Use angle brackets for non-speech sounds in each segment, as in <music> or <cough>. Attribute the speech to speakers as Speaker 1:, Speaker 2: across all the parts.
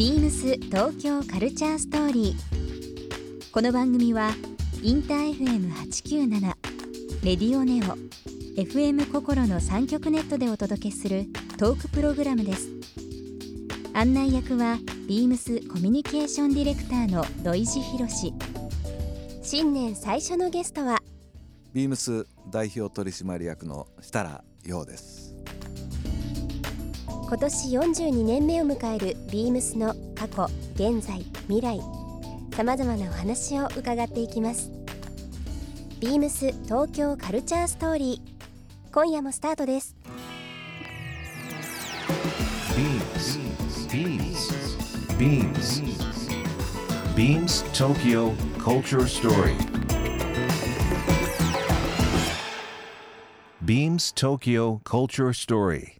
Speaker 1: ビームス東京カルチャーストーリー。この番組はインター FM897 レディオネオ FM 心の三極ネットでお届けするトークプログラムです。案内役はビームスコミュニケーションディレクターの土井博志。新年最初のゲストは
Speaker 2: ビームス代表取締役の設楽陽です
Speaker 1: 今年42年目を迎えるビームスの過去現在未来。さまざまなお話を伺っていきます。ビームス東京カルチャーストーリー。今夜もスタートです。ビームスビームスビームスビームス東京 Culture Story
Speaker 3: Beams Tokyo Culture Story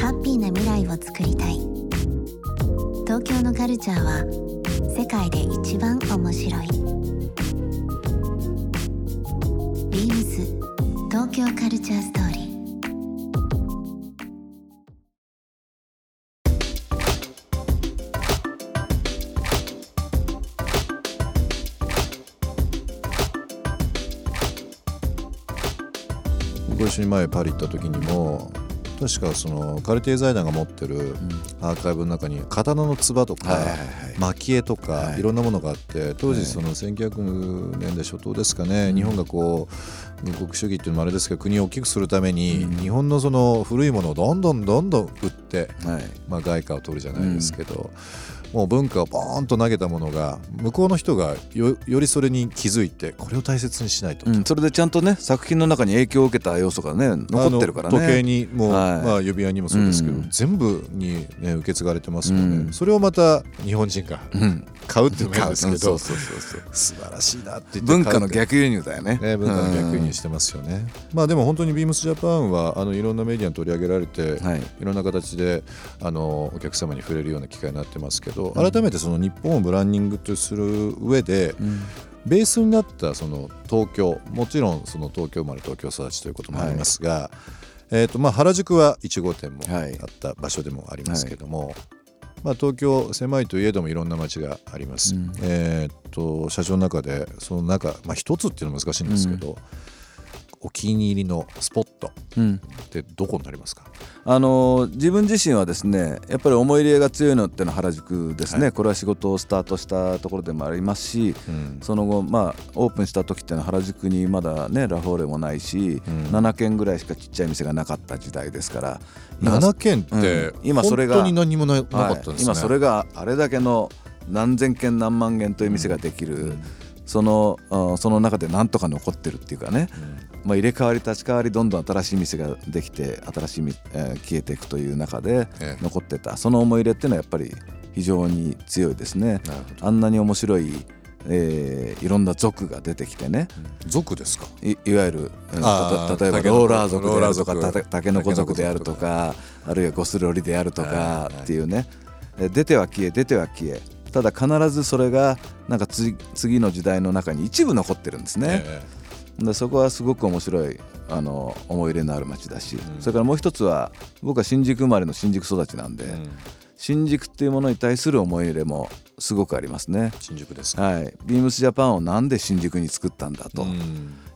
Speaker 4: ハッピーな未来をつくりたい。東京のカルチャーは世界で一番面白い。ビームス東京カルチャーストーリー。
Speaker 5: ご一緒に前パリ行った時にも確かそのカルティエ財団が持ってるアーカイブの中に刀のつばとか蒔絵とかい。ろんなものがあって当時その1900年代初頭ですかね日本がこう軍国主義っていうのもあれですけど国を大きくするために日本のその古いものをどんどんどんどん売ってまあ外貨を取るじゃないですけど。もう文化をボーンと投げたものが向こうの人がよりそれに気づいてこれを大切にしないと、
Speaker 2: うん、それでちゃんとね作品の中に影響を受けた要素がね残ってるからね。
Speaker 5: 時計にも、はい、まあ、指輪にもそうですけど、うん、全部に、ね、受け継がれてますもんね、うん、それをまた日本人が買うっていうのもいですけど、素晴らしいなって
Speaker 2: 文化の逆輸入だよね。
Speaker 5: ね文化の逆輸入してますよね、まあでも本当にビームスジャパンはあのいろんなメディアに取り上げられて、はい、いろんな形であのお客様に触れるような機会になってますけど改めてその日本をブランディングとする上で、うん、ベースになったその東京もちろんその東京生まれ東京育ちということもありますが、はい、えーとまあ、原宿は1号店もあった場所でもありますけども、はい、まあ、東京狭いといえどもいろんな街があります、うん、えーと社長の中でその中、まあ、一つっていうのは難しいんですけど、うんお気に入りのスポット。ってどこになりますか、
Speaker 2: うん、あの自分自身はですねやっぱり思い入れが強いのってのは原宿ですね、はい、これは仕事をスタートしたところでもありますし、うん、その後、まあ、オープンした時ってのは原宿にまだねラフォーレもないし、うん、7軒ぐらいしかちっちゃい店がなかった時代ですから
Speaker 5: 7軒って、今それが本当に何もなかったんですね、
Speaker 2: 今それがあれだけの何千件何万件という店ができる、そのその中で何とか残ってるっていうかね、まあ、入れ替わり立ち替わりどんどん新しい店ができて新しい、えー、消えていくという中で残ってた、その思い入れっていうのはやっぱり非常に強いですね。あんなに面白いえー、いろんな族が出てきてね、
Speaker 5: うん、族ですか？
Speaker 2: いいわゆる例えばローラー族であるとかたけのこ族であるとかあるいはゴスロリであるとかっていうね、出ては消え出ては消え。ただ必ずそれがなんか次の時代の中に一部残ってるんですね。えーでそこはすごく面白いあの思い入れのある街だし、うん、それからもう一つは僕は新宿生まれの新宿育ちなんで、うん、新宿っていうものに対する思い入れもすごくありますね。
Speaker 5: 新宿です
Speaker 2: はい、ビームスジャパンをなんで新宿に作ったんだと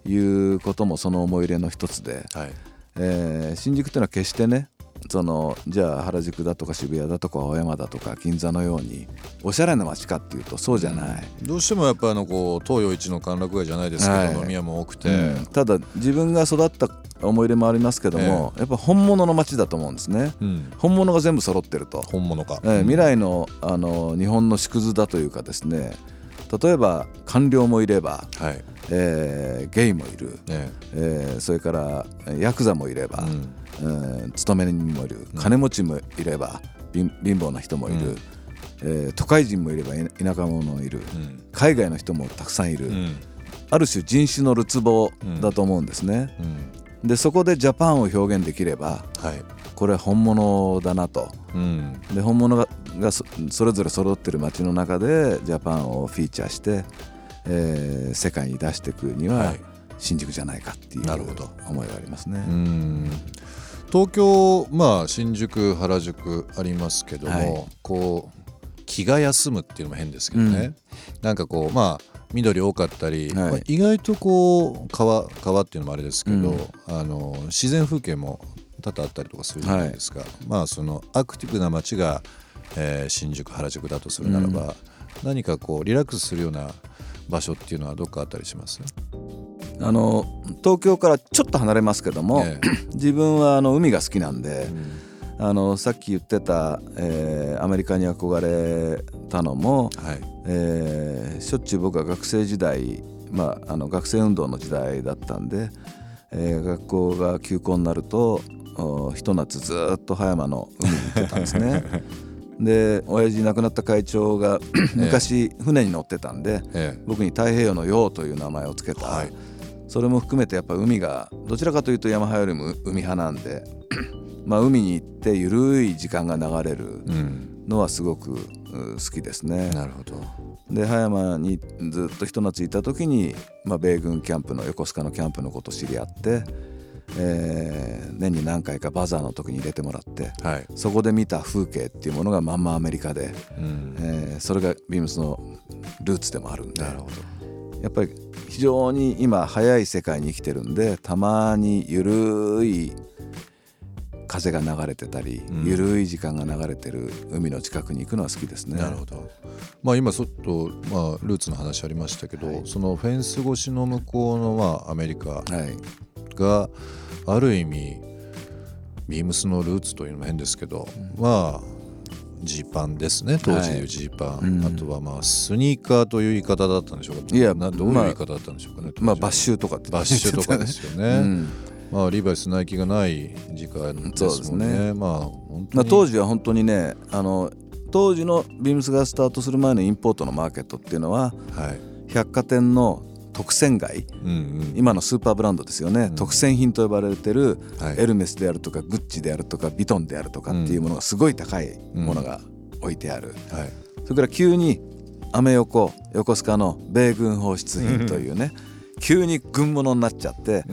Speaker 2: いうこともその思い入れの一つで、はい。えー、新宿っていうのは決してねそのじゃあ原宿だとか渋谷だとか青山だとか銀座のようにおしゃれな街かっていうとそうじゃない、
Speaker 5: うん、どうしてもやっぱあのこう東洋一の歓楽街じゃないですけど、はい、飲み屋も多くて、う
Speaker 2: ん、ただ自分が育った思い入れもありますけども、えー、やっぱ本物の街だと思うんですね、うん、本物が全部揃ってると。
Speaker 5: 本物か、
Speaker 2: えー、未来のあの日本の縮図だというかですね例えば官僚もいれば、はい。えー、ゲイもいる、ねえ。ー、それからヤクザもいれば、うん。えー、勤め人もいる。金持ちもいれば、貧乏な人もいる、うん、えー、都会人もいれば田舎者もいる、うん、海外の人もたくさんいる、うん、ある種人種のるつぼだと思うんですね。でそこでジャパンを表現できれば、はい、これ本物だなと、で本物ががそれぞれ揃ってる街の中でジャパンをフィーチャーして、えー、世界に出していくには、はい。新宿じゃないかっていう思いがありますね。
Speaker 5: 東京、まあ、新宿原宿ありますけども、はい、こう気が休むっていうのも変ですけどね、うん、なんかこうまあ緑多かったり、はい。まあ、意外とこう川川っていうのもあれですけど、うん、あの自然風景も多々あったりとかするじゃないですか、はい、まあそのアクティブな街が、えー、新宿原宿だとするならば、うん、何かこうリラックスするような場所っていうのはどっかあったりします？
Speaker 2: あの東京からちょっと離れますけども、ええ、<clears throat> 自分はあの海が好きなんで、うん、あのさっき言ってた、えー、アメリカに憧れたのも、はい。えー、しょっちゅう僕は学生時代、まあ、あの学生運動の時代だったんで、えー、学校が休校になるとひと夏ずっと葉山の海に行ってたんですね。<laughs> で親父亡くなった会長が昔船に乗ってたんで、ええ、僕に太平洋の洋という名前を付けた、はい、それも含めてやっぱ海がどちらかというと山派よりも海派なんで <clears throat> まあ海に行ってゆるい時間が流れるのはすごく好きですね。
Speaker 5: なるほど。
Speaker 2: で葉山にずっとひと夏いた時に、まあ、米軍キャンプの横須賀のキャンプのことを知り合って、えー、年に何回かバザーの時に入れてもらって、はい、そこで見た風景っていうものがまんまアメリカで、うん、えー、それがビームスのルーツでもあるんでなるほど。やっぱり非常に今早い世界に生きてるんでたまにゆるい風が流れてたり、うん、ゆるい時間が流れてる海の近くに行くのは好きですね。
Speaker 5: なるほど。まあ今ちょっとまあルーツの話ありましたけど、はい、そのフェンス越しの向こうのまあアメリカがある意味ビームスのルーツというのも変ですけど、うん、まあジーパンですね。当時でいうジーパン、はいうん、あとはまあスニーカーという言い方だったんでしょうか。いやどういう言い方だったんでしょうかね、
Speaker 2: まあ、バッシュとかって。
Speaker 5: バッシュとかですよね、うん、まあリバイスナイキがない時間ですもんね。ね。まあ
Speaker 2: まあ当時は本当にねあの当時のビームスがスタートする前のインポートのマーケットっていうのは、はい、百貨店の特選街、うんうん、今のスーパーブランドですよね、うん、特選品と呼ばれてるエルメスであるとかグッチであるとかビトンであるとかっていうものがすごい高いものが置いてある、うん。はい、それから急にアメ横横須賀の米軍放出品というね、急に軍物になっちゃって、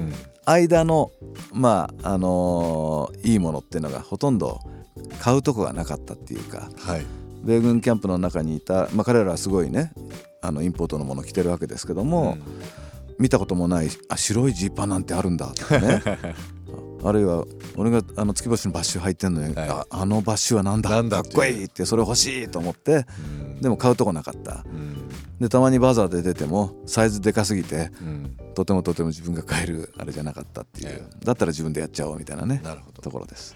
Speaker 2: 間のまああのー、いいものっていうのがほとんど買うとこがなかったっていうか、はい、米軍キャンプの中にいた、まあ、彼らはすごいねあのインポートのもの着てるわけですけども、うん、見たこともないあ白いジーパンなんてあるんだとかね。<laughs> あるいは俺があの月星のバッシュ入ってんのに、はい、ああのバッシュは何だ？かっこいいってそれ欲しいと思って、うん、でも買うとこなかった、うん、でたまにバザーで出てもサイズでかすぎて、うん、とてもとても自分が買えるあれじゃなかったっていう、だったら自分でやっちゃおうみたいなねところです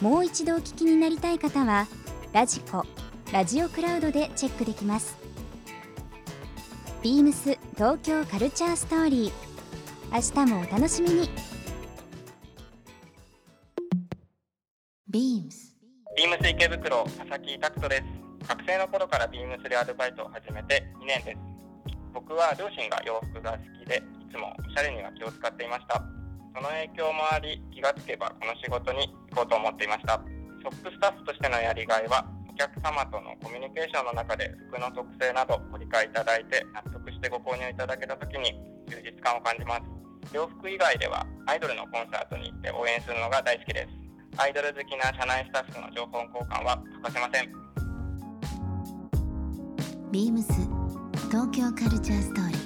Speaker 1: もう一度お聞きになりたい方はラジコラジオクラウドでチェックできます。ビームス東京カルチャーストーリー。明日もお楽しみに。
Speaker 6: ビームス。ビームス池袋佐々木拓人です。学生の頃からビームスでアルバイトを始めて2年です。僕は両親が洋服が好きでいつもおしゃれには気を使っていました。その影響もあり気がつけばこの仕事に行こうと思っていました。ショップスタッフとしてのやりがいはお客様とのコミュニケーションの中で服の特性などご理解いただいて納得してご購入いただけた時に充実感を感じます。洋服以外ではアイドルのコンサートに行って応援するのが大好きです。アイドル好きな社内スタッフの情報交換は欠かせません。
Speaker 4: ビームス東京カルチャーストーリー。